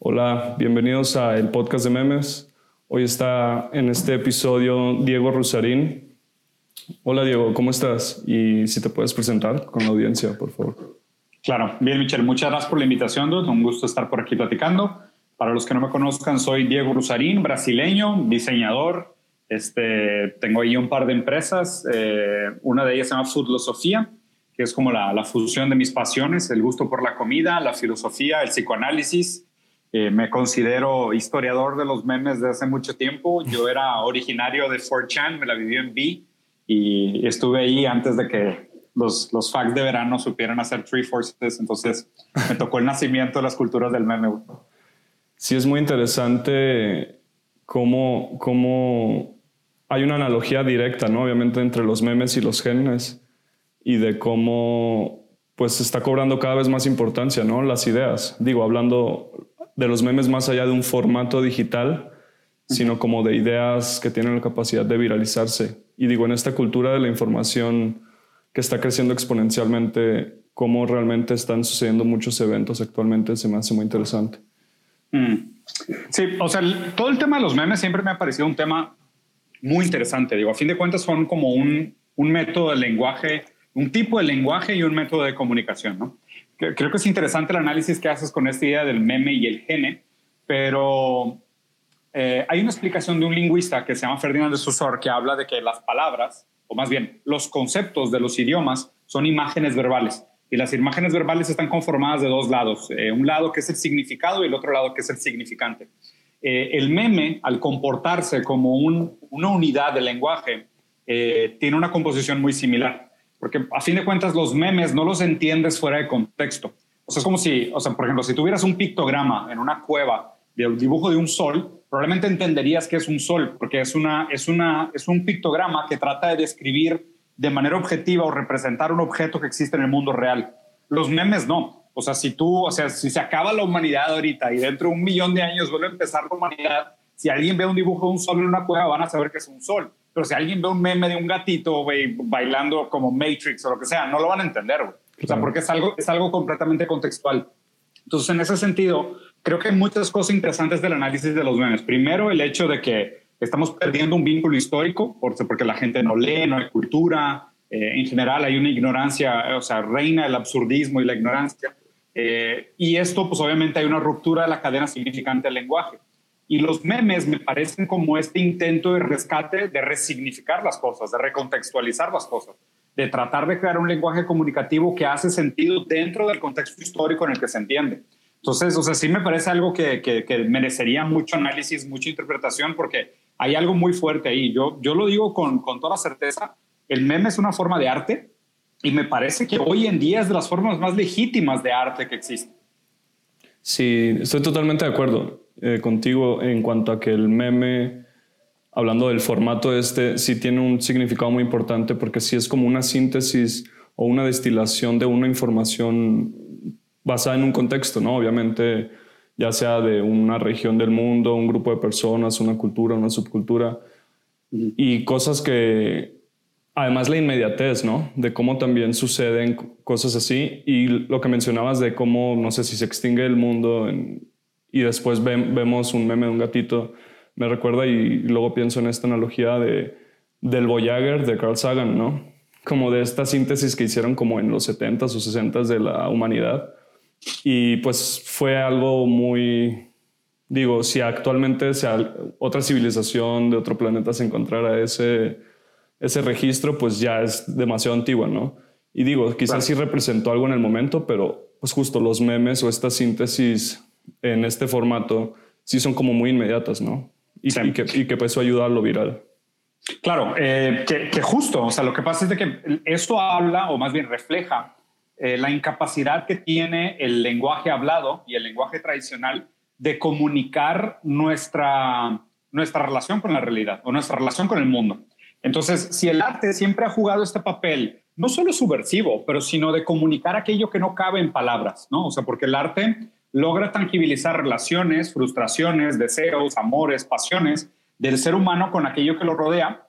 Hola, bienvenidos a el podcast de memes. Hoy está en este episodio Diego Rusarín. Hola Diego, ¿cómo estás? Y si te puedes presentar con la audiencia, por favor. Claro, bien Michelle, muchas gracias por la invitación, un gusto estar por aquí platicando. Para los que no me conozcan, soy Diego Rusarín, brasileño, diseñador. Este, tengo ahí un par de empresas, eh, una de ellas se llama Foodlosofía, que es como la, la fusión de mis pasiones, el gusto por la comida, la filosofía, el psicoanálisis eh, me considero historiador de los memes de hace mucho tiempo. Yo era originario de 4chan, me la viví en B y estuve ahí antes de que los, los facts de verano supieran hacer Three Forces. Entonces me tocó el nacimiento de las culturas del meme. Sí, es muy interesante cómo, cómo hay una analogía directa, ¿no? Obviamente entre los memes y los genes y de cómo pues está cobrando cada vez más importancia, ¿no? Las ideas. Digo, hablando de los memes más allá de un formato digital, sino como de ideas que tienen la capacidad de viralizarse. Y digo, en esta cultura de la información que está creciendo exponencialmente, cómo realmente están sucediendo muchos eventos actualmente, se me hace muy interesante. Mm. Sí, o sea, todo el tema de los memes siempre me ha parecido un tema muy interesante. Digo, a fin de cuentas son como un, un método de lenguaje, un tipo de lenguaje y un método de comunicación, ¿no? Creo que es interesante el análisis que haces con esta idea del meme y el gene, pero eh, hay una explicación de un lingüista que se llama Ferdinand de Saussure que habla de que las palabras, o más bien los conceptos de los idiomas, son imágenes verbales. Y las imágenes verbales están conformadas de dos lados, eh, un lado que es el significado y el otro lado que es el significante. Eh, el meme, al comportarse como una unidad de lenguaje, tiene una composición muy similar porque a fin de cuentas los memes no los entiendes fuera de contexto. O sea, es como si, o sea, por ejemplo, si tuvieras un pictograma en una cueva del dibujo de un sol, probablemente entenderías que es un sol, porque es, una, es, una, es un pictograma que trata de describir de manera objetiva o representar un objeto que existe en el mundo real. Los memes no. O sea, si tú, o sea, si se acaba la humanidad ahorita y dentro de un millón de años vuelve a empezar la humanidad, si alguien ve un dibujo de un sol en una cueva, van a saber que es un sol. Pero si alguien ve un meme de un gatito, bailando como Matrix o lo que sea, no lo van a entender, O sea, porque es algo, es algo completamente contextual. Entonces, en ese sentido, creo que hay muchas cosas interesantes del análisis de los memes. Primero, el hecho de que estamos perdiendo un vínculo histórico, porque la gente no lee, no hay cultura. Eh, en general, hay una ignorancia, o sea, reina el absurdismo y la ignorancia. Eh, y esto, pues obviamente hay una ruptura de la cadena significante del lenguaje. Y los memes me parecen como este intento de rescate, de resignificar las cosas, de recontextualizar las cosas, de tratar de crear un lenguaje comunicativo que hace sentido dentro del contexto histórico en el que se entiende. Entonces, o sea, sí me parece algo que, que, merecería mucho análisis, mucha interpretación, porque hay algo muy fuerte ahí. Yo, yo lo digo con, con toda certeza, el meme es una forma de arte y me parece que hoy en día es de las formas más legítimas de arte que existen. Sí, estoy totalmente de acuerdo. Eh, contigo en cuanto a que el meme, hablando del formato este, sí tiene un significado muy importante porque sí es como una síntesis o una destilación de una información basada en un contexto, ¿no? Obviamente, ya sea de una región del mundo, un grupo de personas, una cultura, una subcultura, y cosas que, además la inmediatez, ¿no? De cómo también suceden cosas así, y lo que mencionabas de cómo, no sé, si se extingue el mundo en y después vemos un meme de un gatito, me recuerda y, luego pienso en esta analogía de, del Voyager de Carl Sagan, ¿no? Como de esta síntesis que hicieron como en los 70s o 60s de la humanidad. Y pues fue algo muy, digo, si actualmente sea otra civilización de otro planeta se encontrara ese, ese registro, pues ya es demasiado antigua, ¿no? Y digo, quizás sí representó algo en el momento, pero pues justo los memes o esta síntesis en este formato sí son como muy inmediatas, ¿no? Y, que, y que pues eso ayuda a lo viral. Claro, eh, que, justo, o sea, lo que pasa es de que esto habla, o más bien refleja, eh, la incapacidad que tiene el lenguaje hablado y el lenguaje tradicional de comunicar nuestra, nuestra relación con la realidad o nuestra relación con el mundo. Entonces, si el arte siempre ha jugado este papel, no solo subversivo, pero sino de comunicar aquello que no cabe en palabras, ¿no? O sea, porque el arte logra tangibilizar relaciones, frustraciones, deseos, amores, pasiones del ser humano con aquello que lo rodea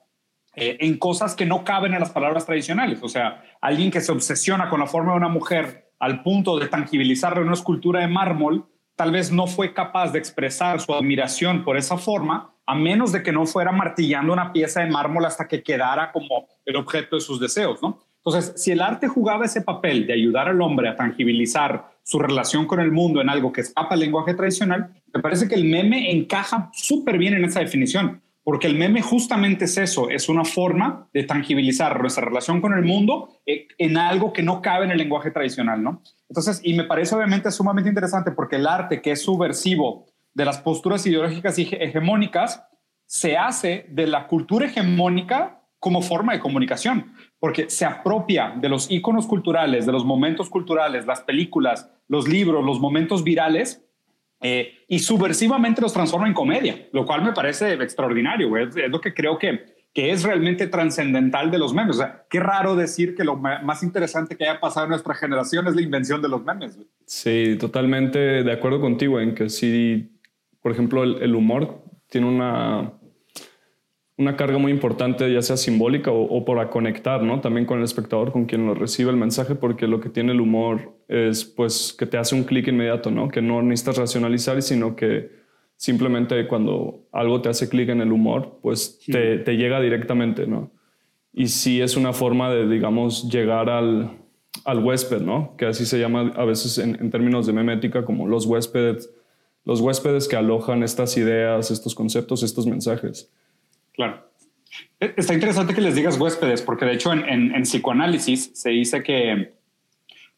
eh, en cosas que no caben en las palabras tradicionales. O sea, alguien que se obsesiona con la forma de una mujer al punto de tangibilizarla en una escultura de mármol, tal vez no fue capaz de expresar su admiración por esa forma, a menos de que no fuera martillando una pieza de mármol hasta que quedara como el objeto de sus deseos, ¿no? Entonces, si el arte jugaba ese papel de ayudar al hombre a tangibilizar su relación con el mundo en algo que escapa al lenguaje tradicional, me parece que el meme encaja súper bien en esa definición, porque el meme justamente es eso, es una forma de tangibilizar nuestra relación con el mundo eh, en algo que no cabe en el lenguaje tradicional, ¿no? Entonces, y me parece obviamente sumamente interesante porque el arte que es subversivo de las posturas ideológicas y hegemónicas se hace de la cultura hegemónica como forma de comunicación, porque se apropia de los iconos culturales, de los momentos culturales, las películas, los libros, los momentos virales, eh, y subversivamente los transforma en comedia, lo cual me parece extraordinario, Es, lo que creo que, que es realmente trascendental de los memes. O sea, qué raro decir que lo más interesante que haya pasado en nuestra generación es la invención de los memes. Sí, totalmente de acuerdo contigo en que sí, por ejemplo, el humor tiene una una carga muy importante, ya sea simbólica o, para conectar, ¿no? También con el espectador, con quien lo recibe el mensaje, porque lo que tiene el humor es, pues, que te hace un clic inmediato, ¿no? Que no necesitas racionalizar, sino que simplemente cuando algo te hace clic en el humor, pues te, te, llega directamente, ¿no? Y sí es una forma de, digamos, llegar al, al huésped, ¿no? Que así se llama a veces en, en términos de memética, como los huéspedes, los huéspedes que alojan estas ideas, estos conceptos, estos mensajes. Claro. E, está interesante que les digas huéspedes, porque de hecho en, psicoanálisis se dice que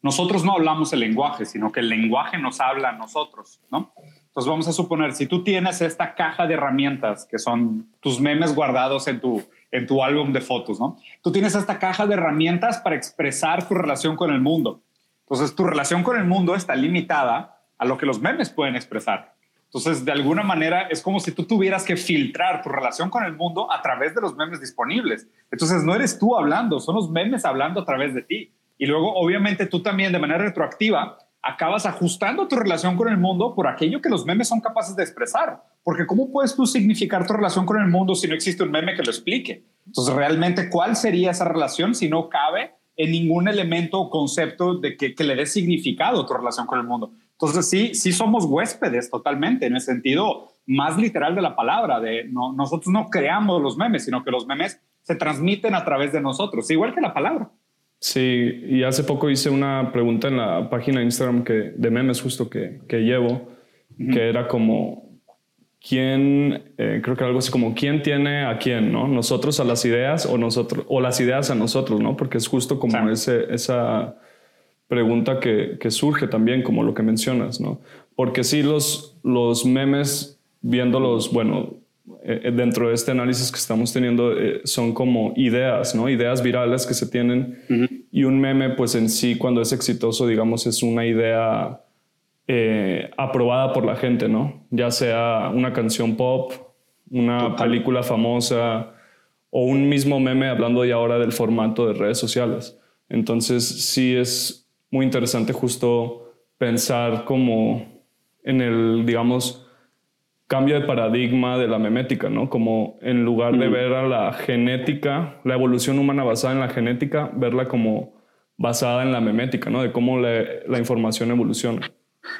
nosotros no hablamos el lenguaje, sino que el lenguaje nos habla a nosotros, ¿no? Entonces vamos a suponer, si tú tienes esta caja de herramientas que son tus memes guardados en tu, en tu álbum de fotos, ¿no? Tú tienes esta caja de herramientas para expresar tu relación con el mundo. Entonces tu relación con el mundo está limitada a lo que los memes pueden expresar. Entonces, de alguna manera, es como si tú tuvieras que filtrar tu relación con el mundo a través de los memes disponibles. Entonces, no eres tú hablando, son los memes hablando a través de ti. Y luego, obviamente, tú también de manera retroactiva acabas ajustando tu relación con el mundo por aquello que los memes son capaces de expresar. Porque ¿cómo puedes tú significar tu relación con el mundo si no existe un meme que lo explique? Entonces, realmente, ¿cuál sería esa relación si no cabe en ningún elemento o concepto de que, que le dé significado a tu relación con el mundo? Entonces sí, sí somos huéspedes totalmente, en el sentido más literal de la palabra, de no, nosotros no creamos los memes, sino que los memes se transmiten a través de nosotros, igual que la palabra. Sí, y hace poco hice una pregunta en la página de Instagram que, de memes justo que, que llevo, que era como, ¿quién, eh, creo que algo así como, ¿quién tiene a quién, no? Nosotros a las ideas o, nosotros, o las ideas a nosotros, ¿no? Porque es justo como ese, esa pregunta que, surge también, como lo que mencionas, ¿no? Porque sí, los, los memes, viéndolos, bueno, eh, eh, dentro de este análisis que estamos teniendo, eh, son como ideas, ¿no? Ideas virales que se tienen. Y un meme, pues en sí, cuando es exitoso, digamos, es una idea aprobada por la gente, ¿no? Ya sea una canción pop, una película famosa o un mismo meme hablando ya ahora del formato de redes sociales. Entonces, sí es muy interesante justo pensar como en el, digamos, cambio de paradigma de la memética, ¿no? Como en lugar de ver a la genética, la evolución humana basada en la genética, verla como basada en la memética, ¿no? De cómo la información evoluciona.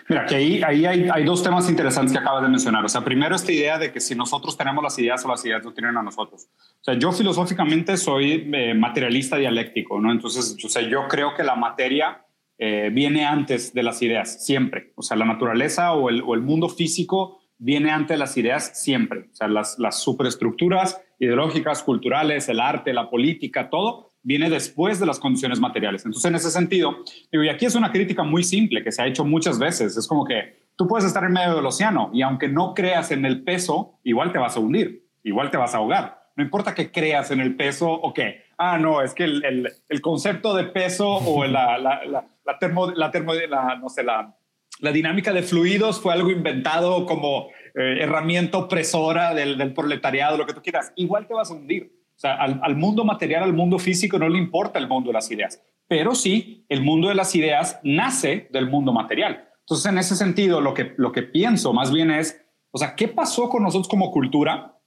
Mira, que ahí, ahí hay, hay, dos temas interesantes que acabas de mencionar. O sea, primero esta idea de que si nosotros tenemos las ideas o las ideas no tienen a nosotros. O sea, yo filosóficamente soy eh, materialista dialéctico, ¿no? Entonces, o sea, yo creo que la materia eh, viene antes de las ideas, siempre. O sea, la naturaleza o el, mundo físico viene antes de las ideas siempre. O sea, las, las superestructuras ideológicas, culturales, el arte, la política, todo viene después de las condiciones materiales. Entonces, en ese sentido, y aquí es una crítica muy simple que se ha hecho muchas veces. Es como que tú puedes estar en medio del océano y aunque no creas en el peso, igual te vas a hundir, igual te vas a ahogar. No importa que creas en el peso o que, ah, no, es que el, el, concepto de peso o la, la, la, termo, la, termo, la, no sé, la, la dinámica de fluidos fue algo inventado como eh, herramienta opresora del, del, proletariado, lo que tú quieras. Igual te vas a hundir. O sea, al, al, mundo material, al mundo físico, no le importa el mundo de las ideas. Pero sí, el mundo de las ideas nace del mundo material. Entonces, en ese sentido, lo que, lo que pienso más bien es, o sea, ¿qué pasó con nosotros como cultura?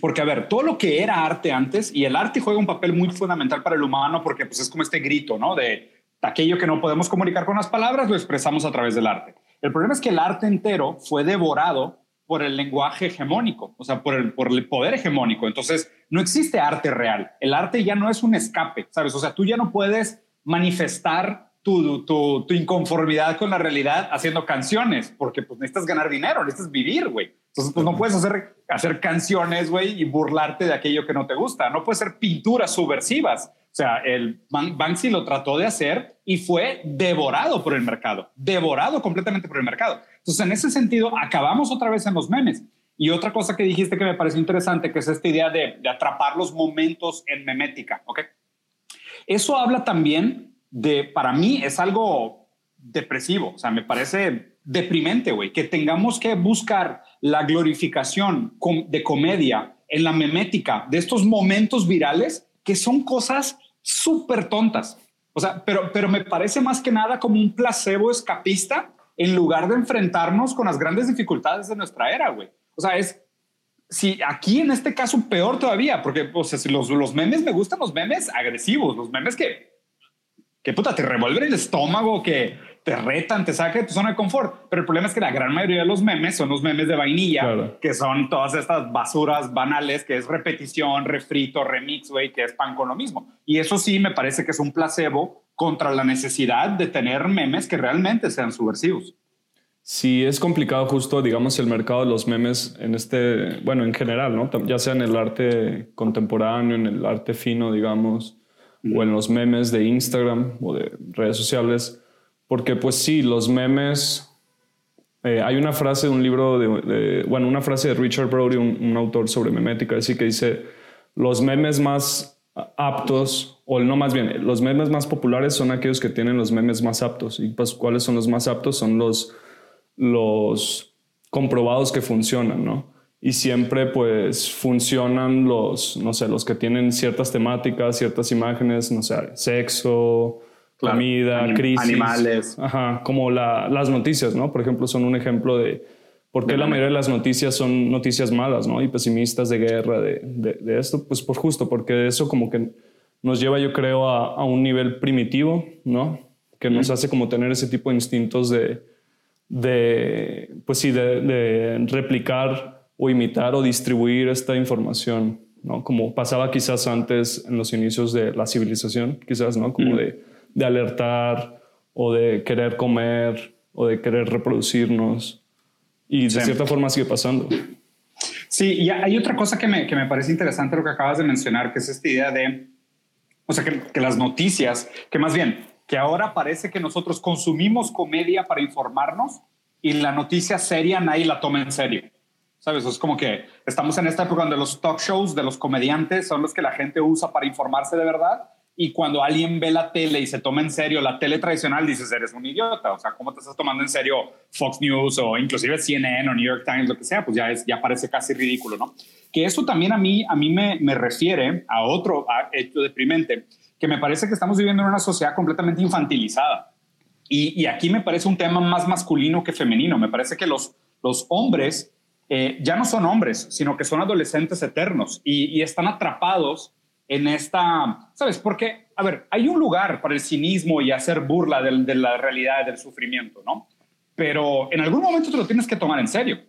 Porque, a ver, todo lo que era arte antes, y el arte juega un papel muy fundamental para el humano porque pues, es como este grito, ¿no? De aquello que no podemos comunicar con las palabras, lo expresamos a través del arte. El problema es que el arte entero fue devorado por el lenguaje hegemónico, o sea, por el, poder hegemónico. Entonces, no existe arte real. El arte ya no es un escape, ¿sabes? O sea, tú ya no puedes manifestar tu inconformidad con la realidad haciendo canciones, porque pues necesitas ganar dinero, necesitas vivir, güey. Entonces, pues no puedes hacer, hacer canciones, güey, y burlarte de aquello que no te gusta. No puedes hacer pinturas subversivas. O sea, el Banksy lo trató de hacer y fue devorado por el mercado, devorado completamente por el mercado. Entonces, en ese sentido, acabamos otra vez en los memes. Y otra cosa que dijiste que me pareció interesante, que es esta idea de, atrapar los momentos en memética, ¿ok? Eso habla también de, para mí, es algo depresivo, o sea, me parece deprimente, güey, que tengamos que buscar la glorificación de comedia en la memética de estos momentos virales que son cosas súper tontas. O sea, pero, pero me parece más que nada como un placebo escapista en lugar de enfrentarnos con las grandes dificultades de nuestra era, güey. O sea, es, si aquí en este caso peor todavía, porque o sea, si los, los memes me gustan, los memes agresivos, los memes que, que puta, te revuelven el estómago, que te retan, te sacan de tu zona de confort. Pero el problema es que la gran mayoría de los memes son los memes de vainilla, que son todas estas basuras banales, que es repetición, refrito, remix, güey, que es pan con lo mismo. Y eso sí me parece que es un placebo contra la necesidad de tener memes que realmente sean subversivos. Sí, es complicado justo, digamos, el mercado de los memes en este, bueno, en general, ¿no? Ya sea en el arte contemporáneo, en el arte fino, digamos, o en los memes de Instagram o de redes sociales porque pues sí, los memes... Eh, hay una frase de un libro, de, bueno, una frase de Richard Brody, un, autor sobre memética, así que dice, los memes más aptos, o no más bien, los memes más populares son aquellos que tienen los memes más aptos. ¿Y pues cuáles son los más aptos? Son los, los comprobados que funcionan, ¿no? Y siempre pues funcionan los, no sé, los que tienen ciertas temáticas, ciertas imágenes, no sé, sexo, comida, crisis. Animales. Ajá, como las noticias, ¿no? Por ejemplo, son un ejemplo de por qué la mayoría de las noticias son noticias malas, ¿no? Y pesimistas de guerra, de, de, esto, pues por justo, porque eso como que nos lleva, yo creo, a, a un nivel primitivo, ¿no? Que nos hace como tener ese tipo de instintos de, de pues sí, de, replicar o imitar o distribuir esta información, ¿no? Como pasaba quizás antes en los inicios de la civilización, quizás, ¿no? Como de de alertar o de querer comer o de querer reproducirnos. Y de cierta forma sigue pasando. Sí, y hay otra cosa que me, que me parece interesante lo que acabas de mencionar, que es esta idea de, o sea, que, que las noticias, que más bien, que ahora parece que nosotros consumimos comedia para informarnos y la noticia seria nadie la toma en serio. ¿Sabes? Es como que estamos en esta época donde los talk shows de los comediantes son los que la gente usa para informarse de verdad y cuando alguien ve la tele y se toma en serio la tele tradicional, dices, eres un idiota. O sea, ¿cómo te estás tomando en serio Fox News o inclusive CNN o New York Times, lo que sea? Pues ya, es, ya parece casi ridículo, ¿no? Que eso también a mí, a mí me, me refiere a otro hecho deprimente, que me parece que estamos viviendo en una sociedad completamente infantilizada. Y, y aquí me parece un tema más masculino que femenino. Me parece que los, los hombres eh, ya no son hombres, sino que son adolescentes eternos y, y están atrapados en esta, ¿sabes? Porque, a ver, hay un lugar para el cinismo y hacer burla de, la realidad del sufrimiento, ¿no? Pero en algún momento te lo tienes que tomar en serio.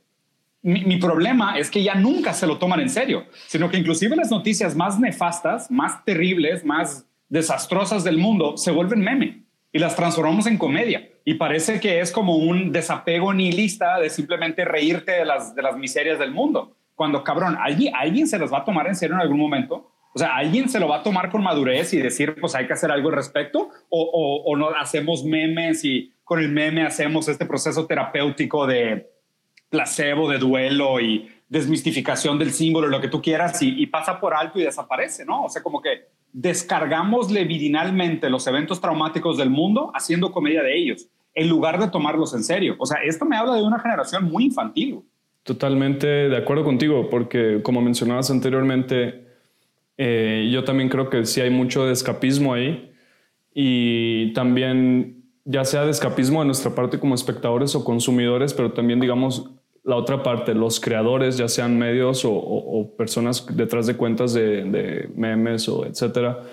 Mi, problema es que ya nunca se lo toman en serio, sino que inclusive las noticias más nefastas, más terribles, más desastrosas del mundo se vuelven meme y las transformamos en comedia. Y parece que es como un desapego nihilista de simplemente reírte de las, de las miserias del mundo. Cuando, cabrón, alguien, alguien se las va a tomar en serio en algún momento o sea, ¿alguien se lo va a tomar con madurez y decir, pues hay que hacer algo al respecto? ¿O, o, no hacemos memes y con el meme hacemos este proceso terapéutico de placebo, de duelo y desmistificación del símbolo, lo que tú quieras, y, pasa por alto y desaparece, ¿no? O sea, como que descargamos levidinalmente los eventos traumáticos del mundo haciendo comedia de ellos, en lugar de tomarlos en serio. O sea, esto me habla de una generación muy infantil. Totalmente de acuerdo contigo, porque como mencionabas anteriormente, eh, yo también creo que sí hay mucho de escapismo ahí y también ya sea de escapismo de nuestra parte como espectadores o consumidores, pero también digamos la otra parte, los creadores, ya sean medios o, personas detrás de cuentas de, memes o etcétera,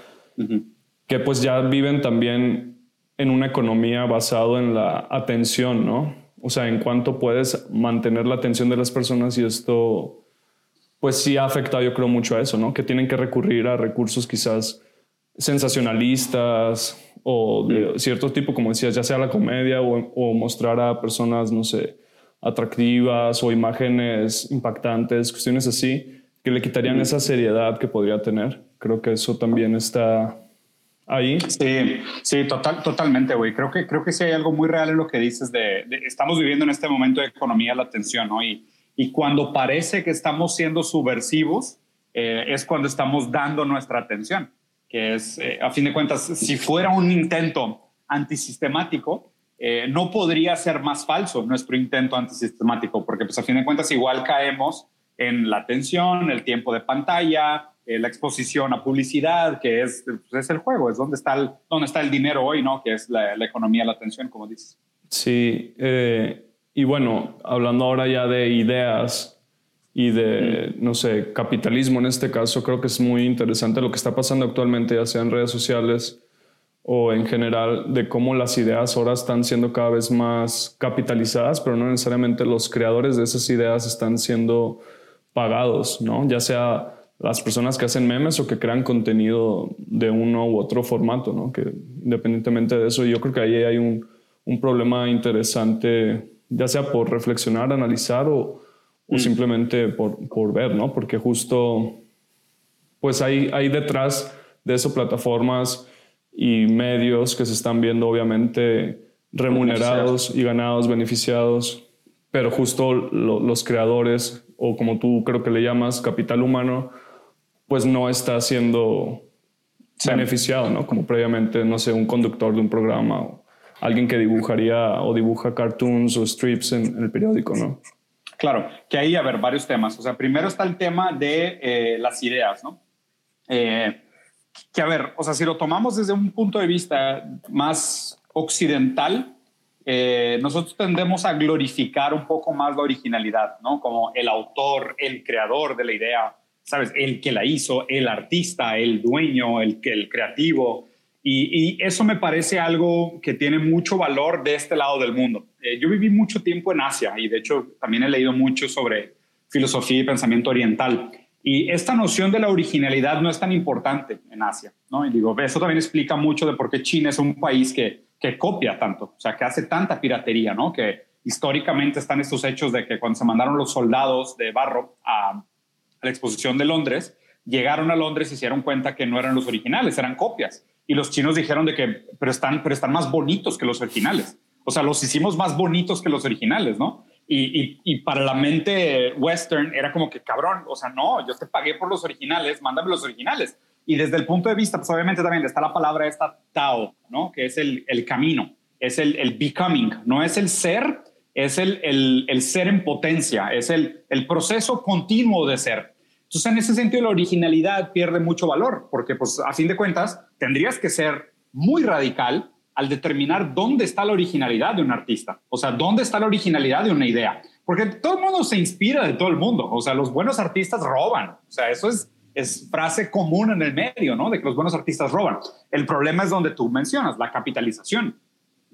que pues ya viven también en una economía basado en la atención, ¿no? O sea, en cuánto puedes mantener la atención de las personas y esto, pues sí ha afectado yo creo mucho a eso, ¿no? Que tienen que recurrir a recursos quizás sensacionalistas o de cierto tipo, como decías, ya sea la comedia o, mostrar a personas, no sé, atractivas o imágenes impactantes, cuestiones así, que le quitarían esa seriedad que podría tener. Creo que eso también está ahí. Sí, sí, total, totalmente, güey. Creo que, creo que sí hay algo muy real en lo que dices de, estamos viviendo en este momento de economía la tensión, ¿no? Y, y cuando parece que estamos siendo subversivos, eh, es cuando estamos dando nuestra atención, que es, eh, a fin de cuentas, si fuera un intento antisistemático, eh, no podría ser más falso nuestro intento antisistemático, porque pues a fin de cuentas igual caemos en la atención, el tiempo de pantalla, eh, la exposición a publicidad, que es, pues, es el juego, es donde está el, donde está el dinero hoy, ¿no? Que es la, economía, la atención, como dices. Sí, eh, y bueno, hablando ahora ya de ideas y de, no sé, capitalismo en este caso, creo que es muy interesante lo que está pasando actualmente, ya sea en redes sociales o en general, de cómo las ideas ahora están siendo cada vez más capitalizadas, pero no necesariamente los creadores de esas ideas están siendo pagados, ¿no? Ya sea las personas que hacen memes o que crean contenido de uno u otro formato, ¿no? Que independientemente de eso, yo creo que ahí hay un, un problema interesante, ya sea por reflexionar, analizar o, o mm. simplemente por, por, ver, ¿no? Porque justo, pues hay, hay detrás de eso plataformas y medios que se están viendo obviamente remunerados y ganados, beneficiados, pero justo los creadores, o como tú creo que le llamas, capital humano, pues no está siendo beneficiado, ¿no? Como previamente, no sé, un conductor de un programa o alguien que dibujaría o dibuja cartoons o strips en, el periódico, ¿no? Claro, que ahí, a ver, varios temas. O sea, primero está el tema de eh, las ideas, ¿no? Eh, que, a ver, o sea, si lo tomamos desde un punto de vista más occidental, eh, nosotros tendemos a glorificar un poco más la originalidad, ¿no? Como el autor, el creador de la idea, ¿sabes? El que la hizo, el artista, el dueño, el, el creativo. Y, eso me parece algo que tiene mucho valor de este lado del mundo. Eh, yo viví mucho tiempo en Asia y de hecho también he leído mucho sobre filosofía y pensamiento oriental. Y esta noción de la originalidad no es tan importante en Asia, ¿no? Y digo, eso también explica mucho de por qué China es un país que, que copia tanto, o sea, que hace tanta piratería, ¿no? Que históricamente están estos hechos de que cuando se mandaron los soldados de barro a, la exposición de Londres, llegaron a Londres y se dieron cuenta que no eran los originales, eran copias. Y los chinos dijeron de que, pero están, pero están más bonitos que los originales. O sea, los hicimos más bonitos que los originales, ¿no? Y, y, para la mente western era como que, cabrón, o sea, no, yo te pagué por los originales, mándame los originales. Y desde el punto de vista, pues obviamente también está la palabra esta Tao, ¿no? Que es el, el camino, es el, el becoming, no es el ser, es el, el, ser en potencia, es el proceso continuo de ser. Entonces, en ese sentido, la originalidad pierde mucho valor, porque pues a fin de cuentas tendrías que ser muy radical al determinar dónde está la originalidad de un artista, o sea, dónde está la originalidad de una idea, porque todo el mundo se inspira de todo el mundo, o sea, los buenos artistas roban, o sea, eso es, es frase común en el medio, ¿no? De que los buenos artistas roban. El problema es donde tú mencionas, la capitalización.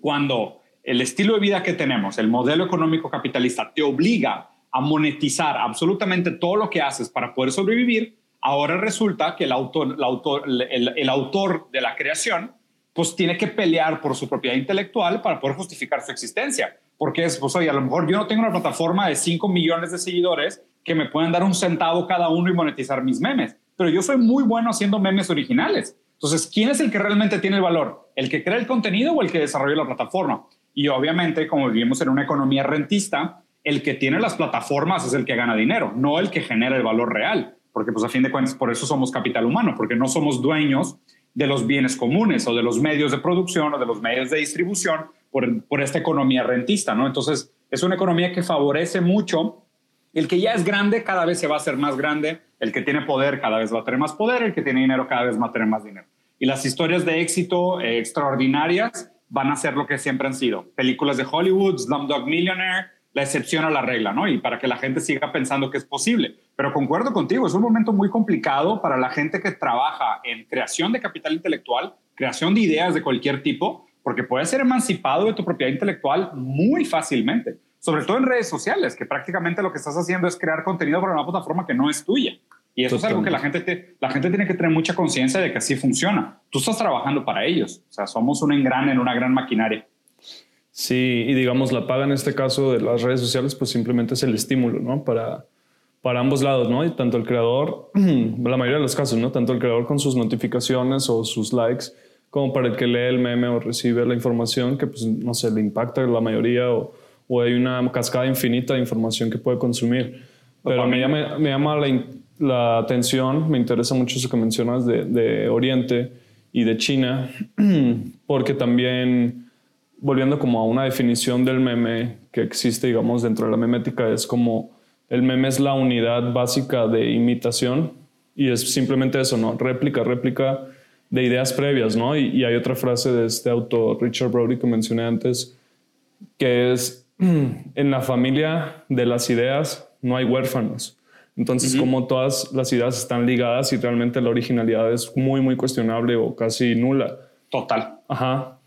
Cuando el estilo de vida que tenemos, el modelo económico capitalista, te obliga a monetizar absolutamente todo lo que haces para poder sobrevivir, ahora resulta que el autor, el autor, de la creación pues tiene que pelear por su propiedad intelectual para poder justificar su existencia. Porque es, pues oye, a lo mejor yo no tengo una plataforma de 5 millones de seguidores que me puedan dar un centavo cada uno y monetizar mis memes, pero yo soy muy bueno haciendo memes originales. Entonces, ¿quién es el que realmente tiene el valor? ¿El que crea el contenido o el que desarrolla la plataforma? Y obviamente, como vivimos en una economía rentista, el que tiene las plataformas es el que gana dinero, no el que genera el valor real, porque pues a fin de cuentas por eso somos capital humano, porque no somos dueños de los bienes comunes o de los medios de producción o de los medios de distribución por, por esta economía rentista, ¿no? Entonces es una economía que favorece mucho el que ya es grande cada vez se va a hacer más grande, el que tiene poder cada vez va a tener más poder, el que tiene dinero cada vez va a tener más dinero. Y las historias de éxito eh, extraordinarias van a ser lo que siempre han sido. Películas de Hollywood, Slumdog Millionaire, la excepción a la regla, ¿no? Y para que la gente siga pensando que es posible. Pero concuerdo contigo, es un momento muy complicado para la gente que trabaja en creación de capital intelectual, creación de ideas de cualquier tipo, porque puedes ser emancipado de tu propiedad intelectual muy fácilmente, sobre todo en redes sociales, que prácticamente lo que estás haciendo es crear contenido para una plataforma que no es tuya. Y eso es algo que la gente, la gente tiene que tener mucha conciencia de que así funciona. Tú estás trabajando para ellos. O sea, somos un engrane en una gran maquinaria. Sí, y digamos, la paga en este caso de las redes sociales, pues simplemente es el estímulo, ¿no? Para, para ambos lados, ¿no? Y tanto el creador, la mayoría de los casos, ¿no? Tanto el creador con sus notificaciones o sus likes, como para el que lee el meme o recibe la información que, pues, no sé, le impacta a la mayoría o, o hay una cascada infinita de información que puede consumir. Pero me llama, me llama la, la, atención, me interesa mucho eso que mencionas de, de Oriente y de China, porque también volviendo como a una definición del meme que existe, digamos, dentro de la memética, es como el meme es la unidad básica de imitación y es simplemente eso, ¿no? Réplica, réplica de ideas previas, ¿no? Y, hay otra frase de este autor, Richard Brody, que mencioné antes, que es, en la familia de las ideas no hay huérfanos. Entonces, como todas las ideas están ligadas y realmente la originalidad es muy, muy cuestionable o casi nula. Total. Ajá.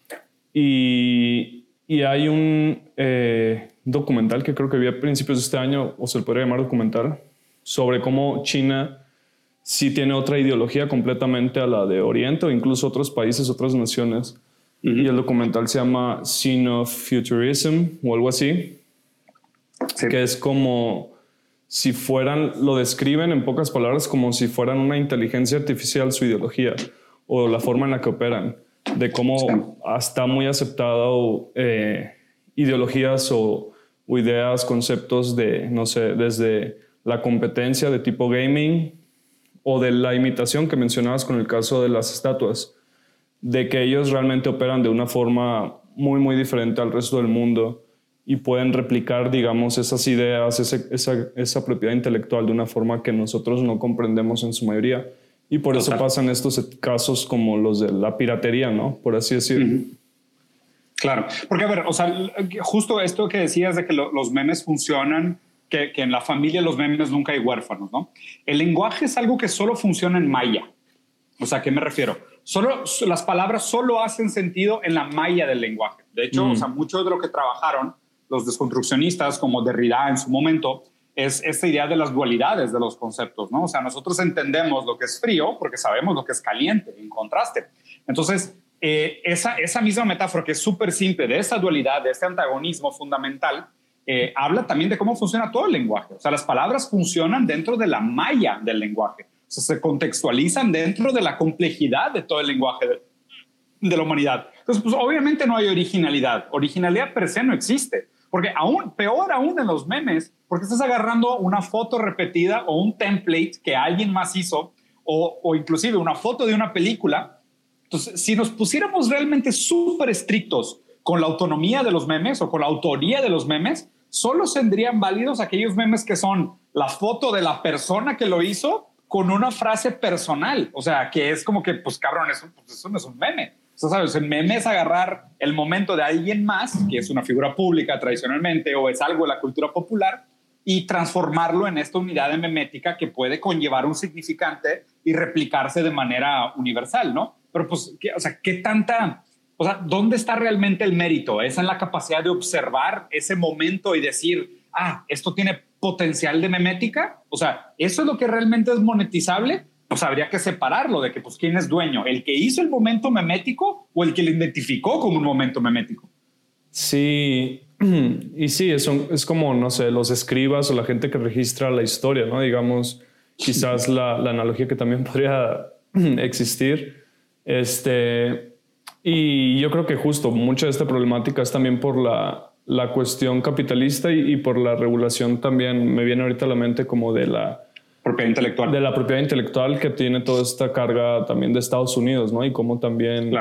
Y, hay un eh, documental que creo que vi a principios de este año, o se le podría llamar documental, sobre cómo China sí tiene otra ideología completamente a la de Oriente o incluso otros países, otras naciones. Y el documental se llama Sino-Futurism o algo así, que es como si fueran, lo describen en pocas palabras como si fueran una inteligencia artificial su ideología o la forma en la que operan de cómo está muy aceptado eh, ideologías o, ideas, conceptos de, no sé, desde la competencia de tipo gaming o de la imitación que mencionabas con el caso de las estatuas, de que ellos realmente operan de una forma muy, muy diferente al resto del mundo y pueden replicar, digamos, esas ideas, esa, esa propiedad intelectual de una forma que nosotros no comprendemos en su mayoría. Y por eso pasan estos casos como los de la piratería, ¿no? Por así decirlo. Claro, porque a ver, o sea, justo esto que decías de que los memes funcionan, que, que, en la familia los memes nunca hay huérfanos, ¿no? El lenguaje es algo que solo funciona en maya. O sea, ¿a qué me refiero? Solo, las palabras solo hacen sentido en la malla del lenguaje. De hecho, o sea, mucho de lo que trabajaron los desconstruccionistas como Derrida en su momento es esta idea de las dualidades de los conceptos, ¿no? O sea, nosotros entendemos lo que es frío porque sabemos lo que es caliente, en contraste. Entonces, eh, esa, esa misma metáfora que es súper simple de esa dualidad, de este antagonismo fundamental, eh, habla también de cómo funciona todo el lenguaje. O sea, las palabras funcionan dentro de la malla del lenguaje. O sea, se contextualizan dentro de la complejidad de todo el lenguaje de, de la humanidad. Entonces, pues obviamente no hay originalidad. Originalidad per se no existe. Porque aún, peor aún en los memes, porque estás agarrando una foto repetida o un template que alguien más hizo o, o inclusive una foto de una película. Entonces, si nos pusiéramos realmente súper estrictos con la autonomía de los memes o con la autoría de los memes, solo serían válidos aquellos memes que son la foto de la persona que lo hizo con una frase personal. O sea, que es como que, pues cabrón, eso, pues, eso no es un meme. O sabes, el meme es agarrar el momento de alguien más, que es una figura pública tradicionalmente o es algo de la cultura popular, y transformarlo en esta unidad de memética que puede conllevar un significante y replicarse de manera universal, ¿no? Pero pues, ¿qué, o sea, ¿qué tanta, o sea, dónde está realmente el mérito? ¿Es en la capacidad de observar ese momento y decir, ah, esto tiene potencial de memética? O sea, ¿eso es lo que realmente es monetizable? Pues habría que separarlo de que, pues, ¿quién es dueño? ¿El que hizo el momento memético o el que lo identificó como un momento memético? Sí, y sí, es, es como, no sé, los escribas o la gente que registra la historia, ¿no? Digamos, quizás la, la analogía que también podría existir. Este, y yo creo que justo mucha de esta problemática es también por la, la cuestión capitalista y, y, por la regulación también, me viene ahorita a la mente como de la propiedad intelectual. De la propiedad intelectual que tiene toda esta carga también de Estados Unidos, ¿no? Y cómo también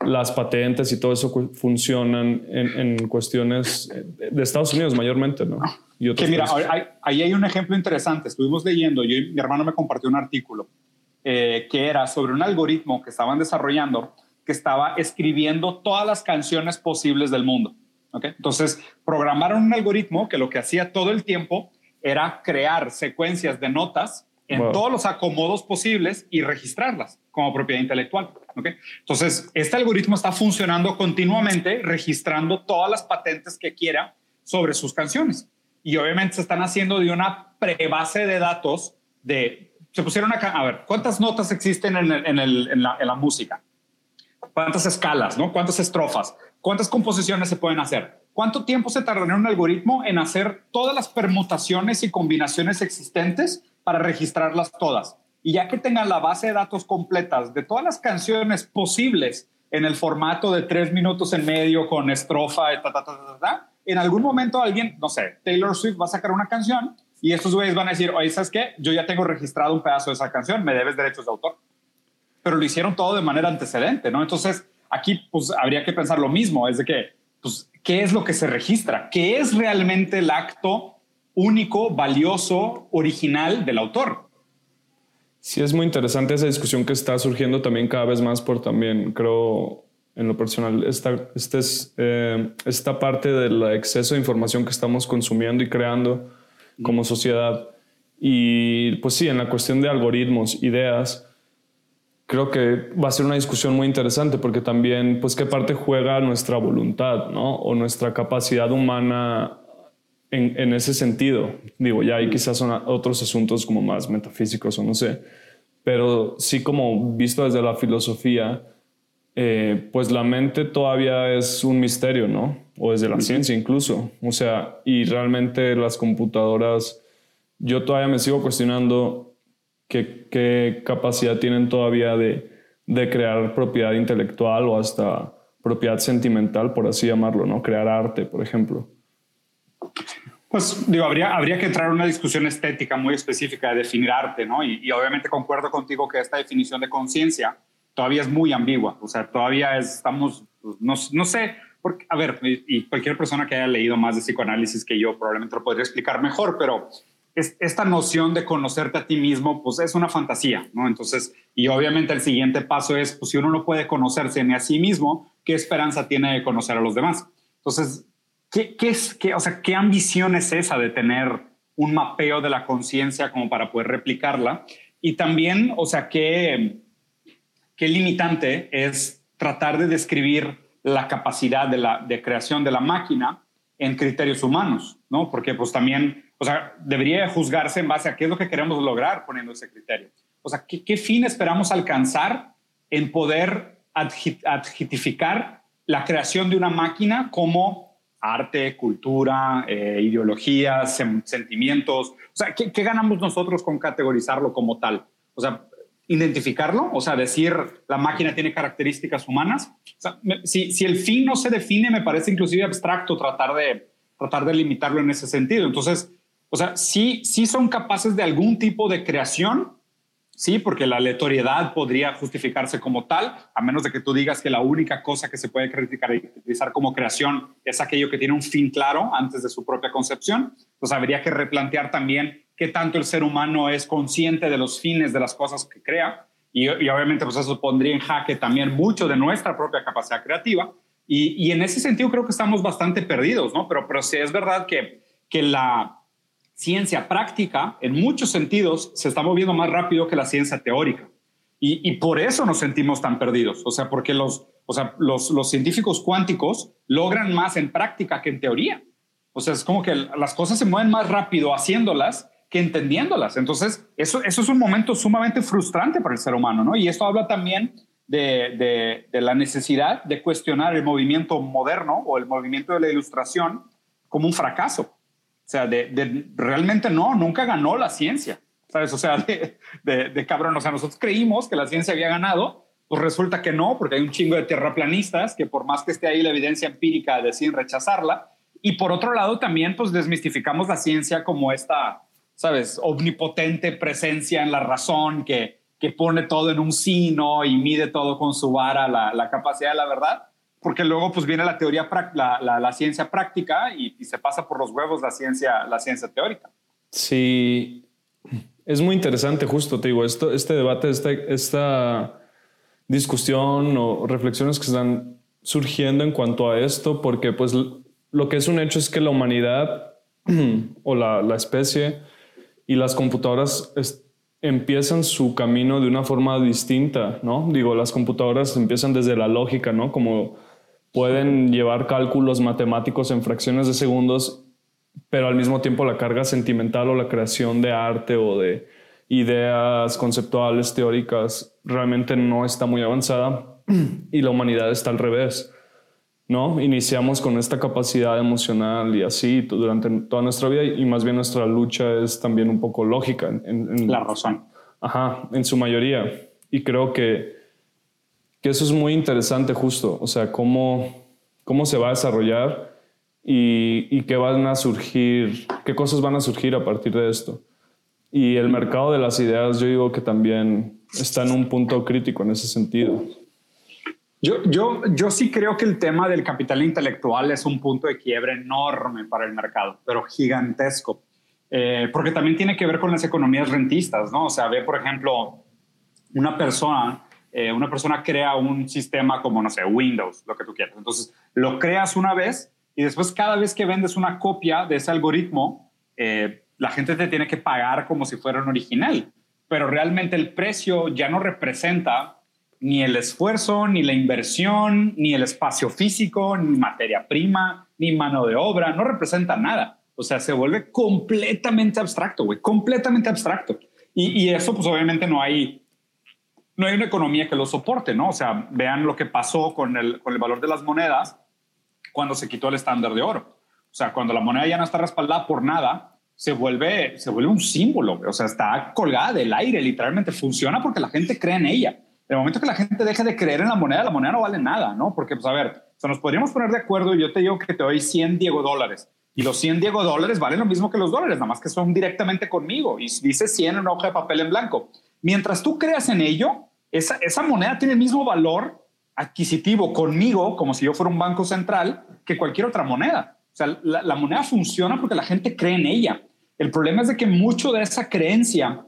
las patentes y todo eso funcionan en, cuestiones de Estados Unidos mayormente, ¿no? Y que mira, ahí hay un ejemplo interesante. Estuvimos leyendo, yo mi hermano me compartió un artículo eh, que era sobre un algoritmo que estaban desarrollando que estaba escribiendo todas las canciones posibles del mundo. ¿okay? Entonces, programaron un algoritmo que lo que hacía todo el tiempo era crear secuencias de notas en todos los acomodos posibles y registrarlas como propiedad intelectual. ¿okay? Entonces, este algoritmo está funcionando continuamente, registrando todas las patentes que quiera sobre sus canciones. Y obviamente se están haciendo de una prebase de datos de... Se pusieron acá, a ver, ¿cuántas notas existen en, en, la, en la música? ¿Cuántas escalas? ¿no? ¿Cuántas estrofas? ¿Cuántas composiciones se pueden hacer? ¿Cuánto tiempo se tardaría un algoritmo en hacer todas las permutaciones y combinaciones existentes para registrarlas todas. Y ya que tengan la base de datos completas de todas las canciones posibles en el formato de tres minutos en medio con estrofa, ta, ta, ta, en algún momento alguien, no sé, Taylor Swift va a sacar una canción y estos güeyes van a decir, oye, ¿sabes qué? Yo ya tengo registrado un pedazo de esa canción, me debes derechos de autor. Pero lo hicieron todo de manera antecedente, ¿no? Entonces, aquí pues habría que pensar lo mismo, es de que, pues, ¿qué es lo que se registra? ¿Qué es realmente el acto único, valioso, original del autor. Sí, es muy interesante esa discusión que está surgiendo también cada vez más por también, creo, en lo personal, esta, este es, eh, esta parte del exceso de información que estamos consumiendo y creando como sociedad. Y pues sí, en la cuestión de algoritmos, ideas, creo que va a ser una discusión muy interesante porque también, pues, qué parte juega nuestra voluntad, ¿no? O nuestra capacidad humana en, ese sentido. Digo, ya hay quizás son otros asuntos como más metafísicos o no sé, pero sí como visto desde la filosofía, eh, pues la mente todavía es un misterio, ¿no? O desde la ciencia incluso. O sea, y realmente las computadoras, yo todavía me sigo cuestionando qué, qué capacidad tienen todavía de, de crear propiedad intelectual o hasta propiedad sentimental, por así llamarlo, ¿no? Crear arte, por ejemplo. Pues digo, habría, habría que entrar en una discusión estética muy específica de definir arte, ¿no? Y, obviamente concuerdo contigo que esta definición de conciencia todavía es muy ambigua, o sea, todavía estamos, pues, no, no sé, porque, a ver, y, cualquier persona que haya leído más de psicoanálisis que yo probablemente lo podría explicar mejor, pero es, esta noción de conocerte a ti mismo, pues es una fantasía, ¿no? Entonces, y obviamente el siguiente paso es, pues si uno no puede conocerse ni a sí mismo, ¿qué esperanza tiene de conocer a los demás? Entonces, ¿Qué, es, qué, o sea, qué ambición es esa de tener un mapeo de la conciencia como para poder replicarla? Y también, o sea, qué, qué limitante es tratar de describir la capacidad de, la, de creación de la máquina en criterios humanos, ¿no? Porque pues también, o sea, debería juzgarse en base a qué es lo que queremos lograr poniendo ese criterio. O sea, ¿qué, qué fin esperamos alcanzar en poder adjetificar la creación de una máquina como arte, cultura, eh, ideologías, sentimientos. O sea, ¿qué, ganamos nosotros con categorizarlo como tal? O sea, identificarlo, o sea, decir la máquina tiene características humanas. O sea, si, si, el fin no se define, me parece inclusive abstracto tratar de, tratar de limitarlo en ese sentido. Entonces, o sea, sí, sí son capaces de algún tipo de creación, Sí, porque la aleatoriedad podría justificarse como tal, a menos de que tú digas que la única cosa que se puede caracterizar como creación es aquello que tiene un fin claro antes de su propia concepción. Pues habría que replantear también qué tanto el ser humano es consciente de los fines de las cosas que crea. Y, obviamente pues eso pondría en jaque también mucho de nuestra propia capacidad creativa. Y, y en ese sentido creo que estamos bastante perdidos, ¿no? Pero, pero sí es verdad que, que la, ciencia práctica, en muchos sentidos, se está moviendo más rápido que la ciencia teórica. Y, por eso nos sentimos tan perdidos. O sea, porque los, o sea, los, científicos cuánticos logran más en práctica que en teoría. O sea, es como que las cosas se mueven más rápido haciéndolas que entendiéndolas. Entonces, eso, es un momento sumamente frustrante para el ser humano, ¿no? Y esto habla también de la necesidad de cuestionar el movimiento moderno o el movimiento de la ilustración como un fracaso. O sea, de, realmente no, nunca ganó la ciencia, ¿sabes? O sea, de, de, cabrón, o sea, nosotros creímos que la ciencia había ganado, pues resulta que no, porque hay un chingo de terraplanistas que por más que esté ahí la evidencia empírica deciden rechazarla. Y por otro lado, también pues desmistificamos la ciencia como esta, ¿sabes? Omnipotente presencia en la razón que, que pone todo en un sí, ¿no? Y mide todo con su vara, la, la capacidad de la verdad porque luego pues viene la teoría, la, la, ciencia práctica y, se pasa por los huevos la ciencia, la ciencia teórica. Sí, es muy interesante justo, te digo, esto, este debate, esta, esta discusión o reflexiones que están surgiendo en cuanto a esto, porque pues lo que es un hecho es que la humanidad o la, la especie y las computadoras empiezan su camino de una forma distinta, ¿no? Digo, las computadoras empiezan desde la lógica, ¿no? Como pueden llevar cálculos matemáticos en fracciones de segundos, pero al mismo tiempo la carga sentimental o la creación de arte o de ideas conceptuales, teóricas, realmente no está muy avanzada y la humanidad está al revés. ¿no? Iniciamos con esta capacidad emocional y así durante toda nuestra vida y más bien nuestra lucha es también un poco lógica. En, la razón. Ajá, en su mayoría. Y creo que, que eso es muy interesante justo, o sea, cómo, cómo se va a desarrollar y, y qué van a surgir, qué cosas van a surgir a partir de esto. Y el mercado de las ideas, yo digo que también está en un punto crítico en ese sentido. Yo, yo, yo sí creo que el tema del capital intelectual es un punto de quiebre enorme para el mercado, pero gigantesco, eh, porque también tiene que ver con las economías rentistas, ¿no? O sea, ve, por ejemplo, una persona, eh, una persona crea un sistema como, no sé, Windows, lo que tú quieras. Entonces, lo creas una vez y después cada vez que vendes una copia de ese algoritmo, eh, la gente te tiene que pagar como si fuera un original, pero realmente el precio ya no representa ni el esfuerzo, ni la inversión, ni el espacio físico, ni materia prima, ni mano de obra, no representa nada. O sea, se vuelve completamente abstracto, güey, completamente abstracto. Y, eso, pues obviamente no hay, no hay una economía que lo soporte, ¿no? O sea, vean lo que pasó con el, con el valor de las monedas cuando se quitó el estándar de oro. O sea, cuando la moneda ya no está respaldada por nada, se vuelve, se vuelve un símbolo, o sea, está colgada del aire, literalmente funciona porque la gente cree en ella. En el momento que la gente deje de creer en la moneda, la moneda no vale nada, ¿no? Porque, pues, a ver, o sea, nos podríamos poner de acuerdo y yo te digo que te doy 100 Diego dólares y los 100 Diego dólares valen lo mismo que los dólares, nada más que son directamente conmigo y dice 100 en una hoja de papel en blanco. Mientras tú creas en ello, esa, esa moneda tiene el mismo valor adquisitivo conmigo, como si yo fuera un banco central, que cualquier otra moneda. O sea, la, moneda funciona porque la gente cree en ella. El problema es de que mucho de esa creencia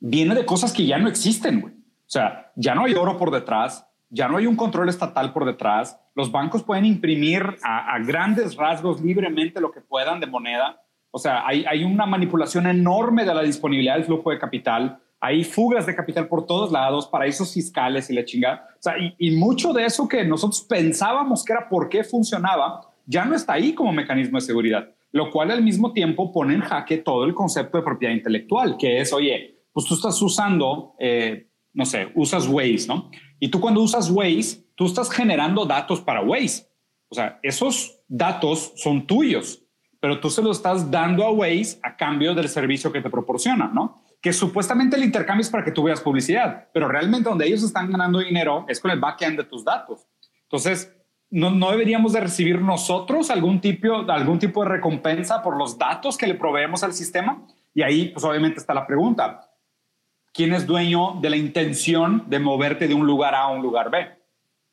viene de cosas que ya no existen, güey. O sea, ya no hay oro por detrás, ya no hay un control estatal por detrás. Los bancos pueden imprimir a, grandes rasgos libremente lo que puedan de moneda. O sea, hay, hay, una manipulación enorme de la disponibilidad del flujo de capital. Hay fugas de capital por todos lados, paraísos fiscales y la chingada. O sea, y, mucho de eso que nosotros pensábamos que era por qué funcionaba, ya no está ahí como mecanismo de seguridad, lo cual al mismo tiempo pone en jaque todo el concepto de propiedad intelectual, que es, oye, pues tú estás usando eh, no sé, usas Waze, ¿no? Y tú cuando usas Waze, tú estás generando datos para Waze. O sea, esos datos son tuyos, pero tú se los estás dando a Waze a cambio del servicio que te proporciona, ¿no? Que supuestamente el intercambio es para que tú veas publicidad, pero realmente donde ellos están ganando dinero es con el backend de tus datos. Entonces, ¿no, no deberíamos de recibir nosotros algún tipo, algún tipo de recompensa por los datos que le proveemos al sistema? Y ahí, pues obviamente está la pregunta quién es dueño de la intención de moverte de un lugar A a un lugar B.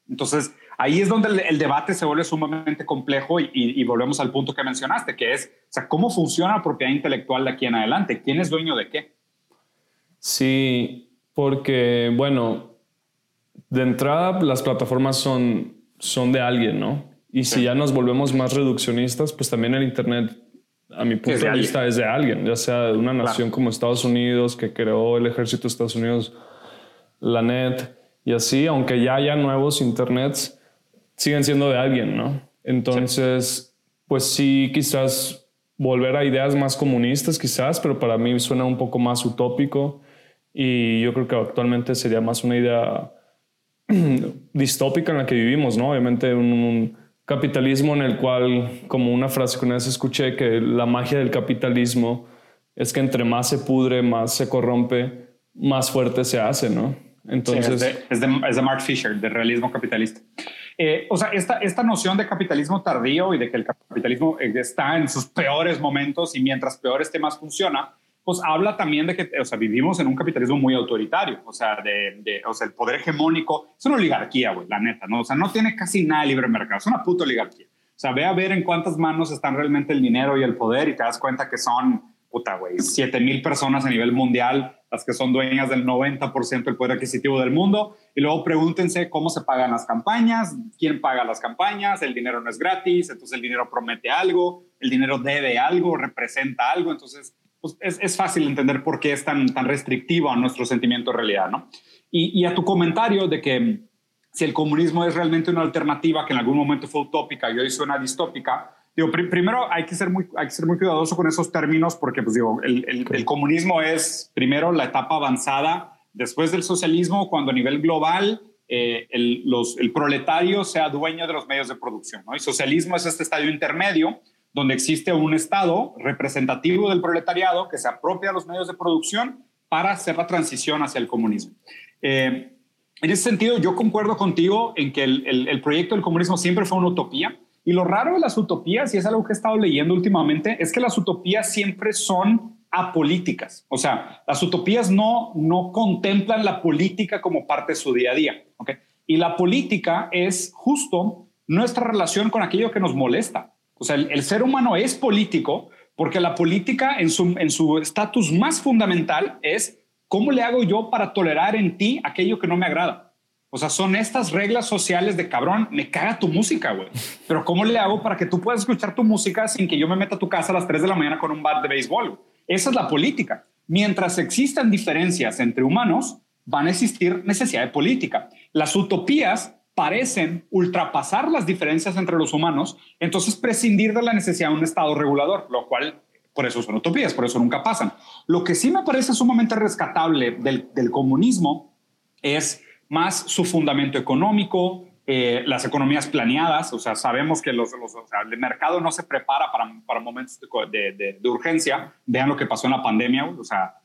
Entonces, ahí es donde el, debate se vuelve sumamente complejo y, volvemos al punto que mencionaste, que es, o sea, ¿cómo funciona la propiedad intelectual de aquí en adelante? ¿Quién es dueño de qué? Sí, porque, bueno, de entrada las plataformas son, son de alguien, ¿no? Y si ya nos volvemos más reduccionistas, pues también el Internet a mi punto de, vista, es de alguien, ya sea de una nación como Estados Unidos, que creó el ejército de Estados Unidos, la net, y así, aunque ya haya nuevos internets, siguen siendo de alguien, ¿no? Entonces, pues sí, quizás volver a ideas más comunistas, quizás, pero para mí suena un poco más utópico y yo creo que actualmente sería más una idea distópica en la que vivimos, ¿no? Obviamente un capitalismo en el cual, como una frase que una vez escuché, que la magia del capitalismo es que entre más se pudre, más se corrompe, más fuerte se hace, ¿no? Entonces... es, de, es, de, Mark Fisher, del realismo capitalista. Eh, o sea, esta, esta noción de capitalismo tardío y de que el capitalismo eh, está en sus peores momentos y mientras peor esté más funciona, pues habla también de que, o sea, vivimos en un capitalismo muy autoritario, o sea, de, o sea, el poder hegemónico es una oligarquía, güey, la neta, ¿no? O sea, no tiene casi nada de libre mercado, es una puta oligarquía. O sea, ve a ver en cuántas manos están realmente el dinero y el poder y te das cuenta que son, puta, güey, 7 mil personas a nivel mundial las que son dueñas del 90% del poder adquisitivo del mundo. Y luego pregúntense cómo se pagan las campañas, quién paga las campañas, el dinero no es gratis, entonces el dinero promete algo, el dinero debe algo, representa algo, entonces pues es, es, fácil entender por qué es tan, tan restrictivo a nuestro sentimiento de realidad, ¿no? Y, y, a tu comentario de que si el comunismo es realmente una alternativa que en algún momento fue utópica y hoy suena distópica, digo, pr primero hay que, ser muy, hay que ser muy cuidadoso con esos términos porque, pues digo, el, el, el comunismo es primero la etapa avanzada después del socialismo, cuando a nivel global eh, el, los, el, proletario sea dueño de los medios de producción. ¿no? Y socialismo es este estadio intermedio donde existe un Estado representativo del proletariado que se apropia de los medios de producción para hacer la transición hacia el comunismo. Eh, en ese sentido, yo concuerdo contigo en que el, proyecto del comunismo siempre fue una utopía. Y lo raro de las utopías, y es algo que he estado leyendo últimamente, es que las utopías siempre son apolíticas. O sea, las utopías no, no contemplan la política como parte de su día a día. ¿okay? Y la política es justo nuestra relación con aquello que nos molesta. O sea, el, ser humano es político porque la política en su en su estatus más fundamental es cómo le hago yo para tolerar en ti aquello que no me agrada. O sea, son estas reglas sociales de cabrón, me caga tu música, güey. Pero ¿cómo le hago para que tú puedas escuchar tu música sin que yo me meta a tu casa a las 3 de la mañana con un bat de béisbol? Esa es la política. Mientras existan diferencias entre humanos, van a existir necesidad de política. Las utopías parecen ultrapasar las diferencias entre los humanos, entonces prescindir de la necesidad de un Estado regulador, lo cual por eso son utopías, por eso nunca pasan. Lo que sí me parece sumamente rescatable del, del comunismo es más su fundamento económico, eh, las economías planeadas, o sea, sabemos que los, los o sea, el mercado no se prepara para, para momentos de, de, de, urgencia. Vean lo que pasó en la pandemia, o sea,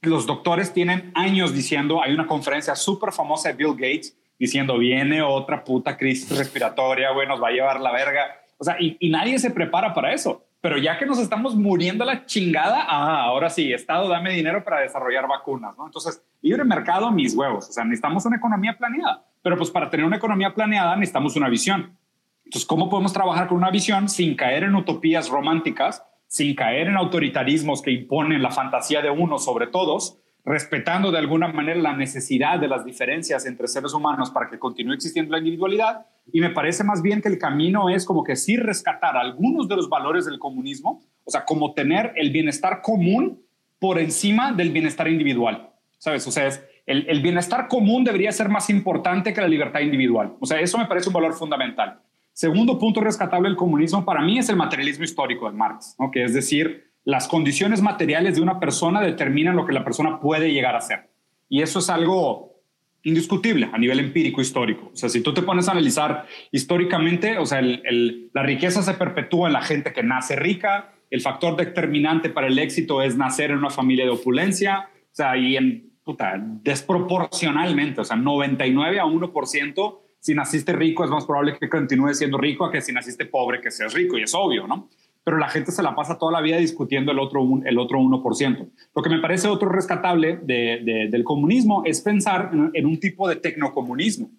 los doctores tienen años diciendo, hay una conferencia súper famosa de Bill Gates diciendo, viene otra puta crisis respiratoria, güey, nos va a llevar la verga. O sea, y, y nadie se prepara para eso. Pero ya que nos estamos muriendo la chingada, ah, ahora sí, Estado, dame dinero para desarrollar vacunas, ¿no? Entonces, libre mercado, mis huevos. O sea, necesitamos una economía planeada. Pero pues para tener una economía planeada necesitamos una visión. Entonces, ¿cómo podemos trabajar con una visión sin caer en utopías románticas, sin caer en autoritarismos que imponen la fantasía de uno sobre todos, respetando de alguna manera la necesidad de las diferencias entre seres humanos para que continúe existiendo la individualidad? Y me parece más bien que el camino es como que sí rescatar algunos de los valores del comunismo, o sea, como tener el bienestar común por encima del bienestar individual, ¿sabes? O sea, es el, el, bienestar común debería ser más importante que la libertad individual. O sea, eso me parece un valor fundamental. Segundo punto rescatable del comunismo para mí es el materialismo histórico de Marx, ¿no? que es decir, las condiciones materiales de una persona determinan lo que la persona puede llegar a ser. Y eso es algo indiscutible a nivel empírico histórico. O sea, si tú te pones a analizar históricamente, o sea, el, el, la riqueza se perpetúa en la gente que nace rica, el factor determinante para el éxito es nacer en una familia de opulencia, o sea, y en puta, desproporcionalmente, o sea, 99 a 1%, si naciste rico es más probable que continúes siendo rico a que si naciste pobre que seas rico, y es obvio, ¿no? Pero la gente se la pasa toda la vida discutiendo el otro, el otro 1%. Lo que me parece otro rescatable de, de, del comunismo es pensar en, en un tipo de tecnocomunismo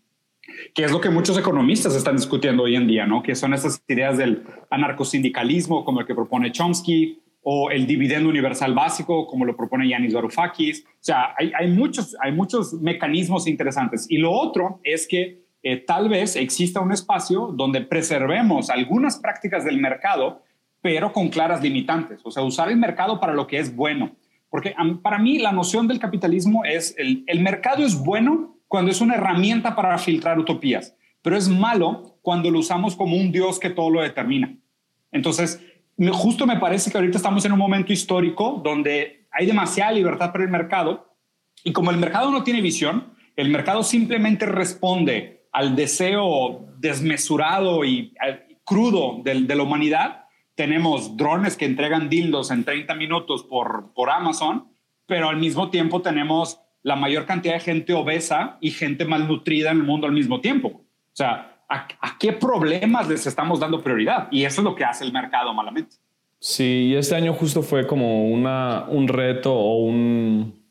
que es lo que muchos economistas están discutiendo hoy en día, ¿no? Que son esas ideas del anarcosindicalismo, como el que propone Chomsky, o el dividendo universal básico, como lo propone Yanis Varoufakis. O sea, hay, hay, muchos, hay muchos mecanismos interesantes. Y lo otro es que eh, tal vez exista un espacio donde preservemos algunas prácticas del mercado, pero con claras limitantes. O sea, usar el mercado para lo que es bueno. Porque para mí la noción del capitalismo es el, el mercado es bueno cuando es una herramienta para filtrar utopías, pero es malo cuando lo usamos como un dios que todo lo determina. Entonces, justo me parece que ahorita estamos en un momento histórico donde hay demasiada libertad para el mercado y como el mercado no tiene visión, el mercado simplemente responde al deseo desmesurado y crudo de, de la humanidad. Tenemos drones que entregan dildos en 30 minutos por, por Amazon, pero al mismo tiempo tenemos la mayor cantidad de gente obesa y gente malnutrida en el mundo al mismo tiempo. O sea, a, a, qué problemas les estamos dando prioridad. Y eso es lo que hace el mercado malamente. Sí, y este año justo fue como una, un reto o un...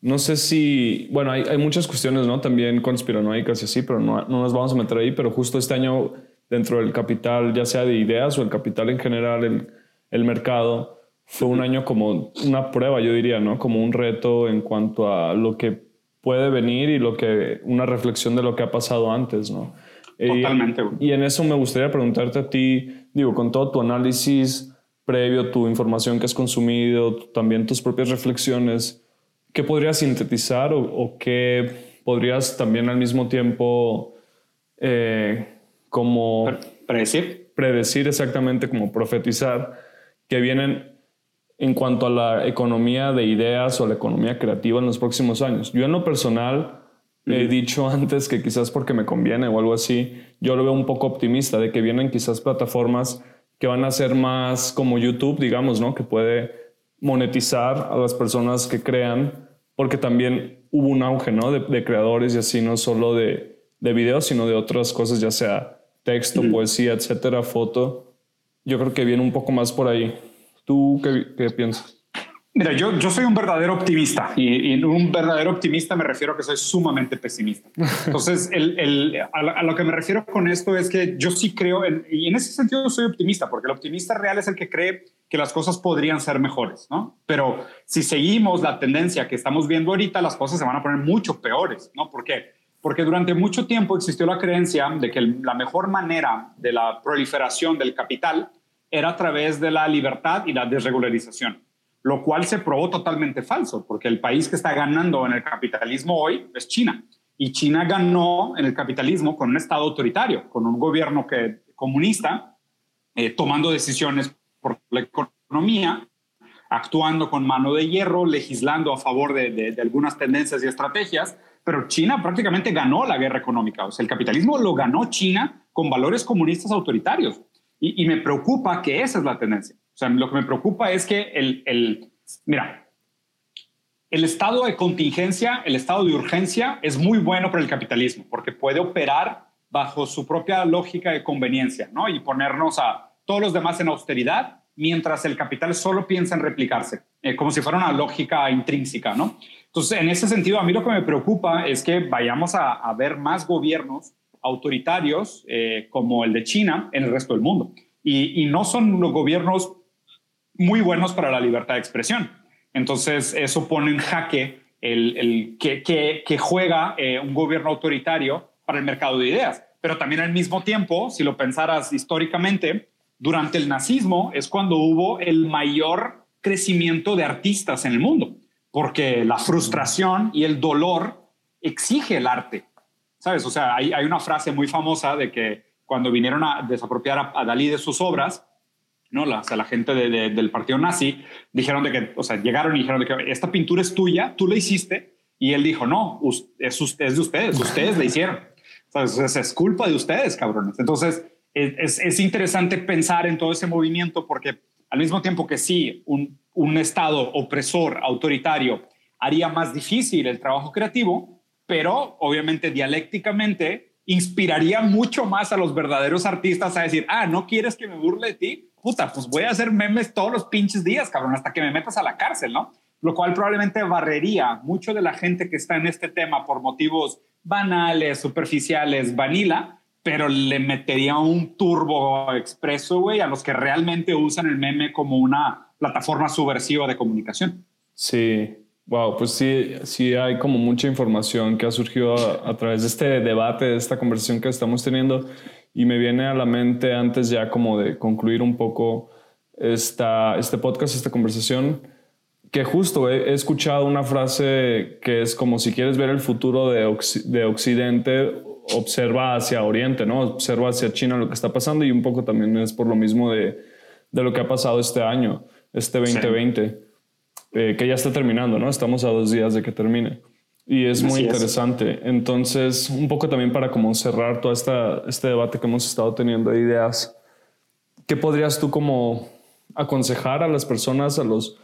No sé si, bueno, hay, hay muchas cuestiones, ¿no? También conspiranoicas y así, pero no, no nos vamos a meter ahí, pero justo este año dentro del capital, ya sea de ideas o el capital en general, el, el mercado, fue un año como una prueba, yo diría, ¿no? Como un reto en cuanto a lo que puede venir y lo que una reflexión de lo que ha pasado antes, ¿no? Totalmente. y en eso me gustaría preguntarte a ti, digo, con todo tu análisis previo, tu información que has consumido, también tus propias reflexiones, ¿qué podrías sintetizar o, qué podrías también al mismo tiempo eh, como... Predecir. Predecir exactamente, como profetizar, que vienen en cuanto a la economía de ideas o la economía creativa en los próximos años. Yo en lo personal he dicho antes que quizás porque me conviene o algo así, yo lo veo un poco optimista de que vienen quizás plataformas que van a ser más como YouTube, digamos, ¿no? Que puede monetizar a las personas que crean, porque también hubo un auge, ¿no? De, creadores y así, no solo de, de, videos, sino de otras cosas, ya sea texto, poesía, etcétera, foto. Yo creo que viene un poco más por ahí. ¿Tú qué, qué piensas? Mira, yo, yo soy un verdadero optimista y, y, un verdadero optimista me refiero a que soy sumamente pesimista. Entonces, el, el, a, lo que me refiero con esto es que yo sí creo, en, y en ese sentido soy optimista, porque el optimista real es el que cree que las cosas podrían ser mejores, ¿no? Pero si seguimos la tendencia que estamos viendo ahorita, las cosas se van a poner mucho peores, ¿no? ¿Por qué? Porque durante mucho tiempo existió la creencia de que la mejor manera de la proliferación del capital era a través de la libertad y la desregularización lo cual se probó totalmente falso, porque el país que está ganando en el capitalismo hoy es China. Y China ganó en el capitalismo con un Estado autoritario, con un gobierno que, comunista, eh, tomando decisiones por la economía, actuando con mano de hierro, legislando a favor de, de, algunas tendencias y estrategias, pero China prácticamente ganó la guerra económica. O sea, el capitalismo lo ganó China con valores comunistas autoritarios. Y, me preocupa que esa es la tendencia. O sea, lo que me preocupa es que el, el, mira, el estado de contingencia, el estado de urgencia es muy bueno para el capitalismo porque puede operar bajo su propia lógica de conveniencia, ¿no? Y ponernos a todos los demás en austeridad mientras el capital solo piensa en replicarse, eh, como si fuera una lógica intrínseca, ¿no? Entonces, en ese sentido, a mí lo que me preocupa es que vayamos a, ver más gobiernos autoritarios eh, como el de China en el resto del mundo. Y, no son los gobiernos muy buenos para la libertad de expresión. Entonces, eso pone en jaque el, que, que, juega eh, un gobierno autoritario para el mercado de ideas. Pero también al mismo tiempo, si lo pensaras históricamente, durante el nazismo es cuando hubo el mayor crecimiento de artistas en el mundo, porque la frustración y el dolor exige el arte. ¿Sabes? O sea, hay, hay una frase muy famosa de que cuando vinieron a desapropiar a Dalí de sus obras, ¿no? La, o la gente del partido nazi dijeron de que, o sea, llegaron y dijeron de que esta pintura es tuya, tú la hiciste, y él dijo, no, es, es de ustedes, ustedes la hicieron. O sea, es, culpa de ustedes, cabrones. Entonces, es, es, interesante pensar en todo ese movimiento porque al mismo tiempo que sí, un, Estado opresor, autoritario, haría más difícil el trabajo creativo, pero obviamente dialécticamente inspiraría mucho más a los verdaderos artistas a decir, ah, no quieres que me burle de ti, puta, pues voy a hacer memes todos los pinches días, cabrón, hasta que me metas a la cárcel, ¿no? Lo cual probablemente barrería mucho de la gente que está en este tema por motivos banales, superficiales, vanilla, pero le metería un turbo expreso, güey, a los que realmente usan el meme como una plataforma subversiva de comunicación. Sí, wow, pues sí, sí hay como mucha información que ha surgido a, a través de este debate, de esta conversación que estamos teniendo. Y me viene a la mente antes ya como de concluir un poco esta, este podcast, esta conversación, que justo he, escuchado una frase que es como si quieres ver el futuro de, de Occidente, observa hacia Oriente, ¿no? Observa hacia China lo que está pasando y un poco también es por lo mismo de, de lo que ha pasado este año, este 2020, eh, que ya está terminando, ¿no? Estamos a dos días de que termine. Y es muy interesante. Entonces, un poco también para como cerrar todo esta, este debate que hemos estado teniendo de ideas, ¿qué podrías tú como aconsejar a las personas, a los,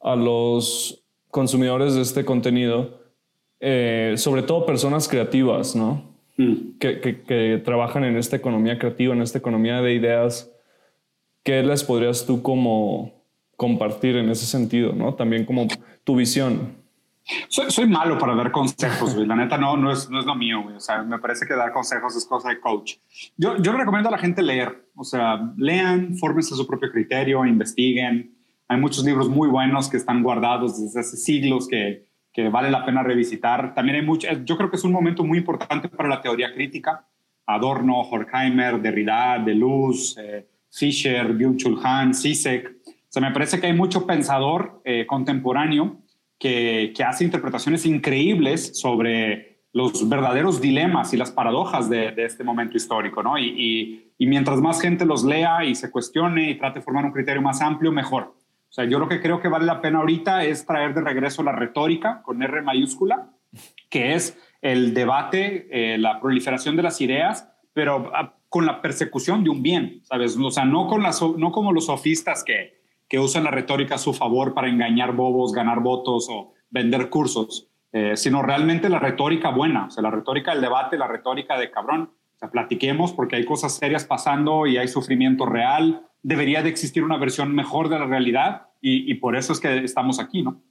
a los consumidores de este contenido, eh, sobre todo personas creativas, ¿no? Mm. Que, que, que, trabajan en esta economía creativa, en esta economía de ideas, ¿qué les podrías tú como compartir en ese sentido, ¿no? También como tu visión. Soy, malo para dar consejos, güey. La neta no, no, es, no es lo mío, güey. O sea, me parece que dar consejos es cosa de coach. Yo, yo le recomiendo a la gente leer. O sea, lean, fórmense su propio criterio, investiguen. Hay muchos libros muy buenos que están guardados desde hace siglos que, que vale la pena revisitar. También hay mucho, yo creo que es un momento muy importante para la teoría crítica. Adorno, Horkheimer, Derrida, Deleuze, eh, Fisher, Byung-Chul Han. O sea, me parece que hay mucho pensador eh, contemporáneo que, que, hace interpretaciones increíbles sobre los verdaderos dilemas y las paradojas de, de este momento histórico, ¿no? Y, y, y, mientras más gente los lea y se cuestione y trate de formar un criterio más amplio, mejor. O sea, yo lo que creo que vale la pena ahorita es traer de regreso la retórica con R mayúscula, que es el debate, eh, la proliferación de las ideas, pero ah, con la persecución de un bien, ¿sabes? O sea, no, con las, no como los sofistas que, que usan la retórica a su favor para engañar bobos, ganar votos o vender cursos, eh, sino realmente la retórica buena, o sea, la retórica del debate, la retórica de cabrón. O sea, platiquemos porque hay cosas serias pasando y hay sufrimiento real. Debería de existir una versión mejor de la realidad y, y por eso es que estamos aquí, ¿no?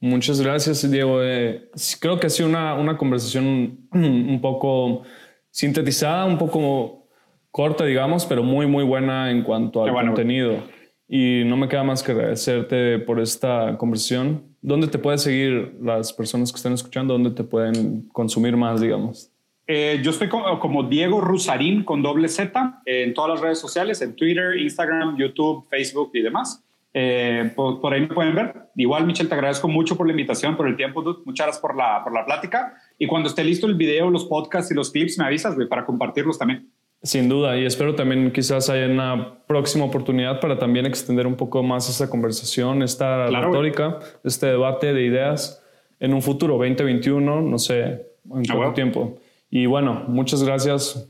Muchas gracias, Diego. Eh, creo que ha sido una, una conversación un poco sintetizada, un poco corta, digamos, pero muy, muy buena en cuanto al bueno. contenido. Y no me queda más que agradecerte por esta conversación. ¿Dónde te pueden seguir las personas que están escuchando? ¿Dónde te pueden consumir más, digamos? Eh, yo estoy como, como, Diego Rusarín con doble Z en todas las redes sociales, en Twitter, Instagram, YouTube, Facebook y demás. Eh, por, por, ahí me pueden ver. Igual, Michelle, te agradezco mucho por la invitación, por el tiempo, dude. Muchas gracias por la, por la plática. Y cuando esté listo el video, los podcasts y los clips, me avisas para compartirlos también. Sin duda, y espero también quizás haya una próxima oportunidad para también extender un poco más esta conversación, esta claro, retórica, güey. este debate de ideas en un futuro 2021, no sé en cuánto ah, bueno. tiempo. Y bueno, muchas gracias.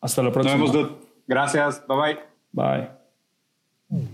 Hasta la próxima. Nos vemos, dude. Gracias. Bye bye. Bye.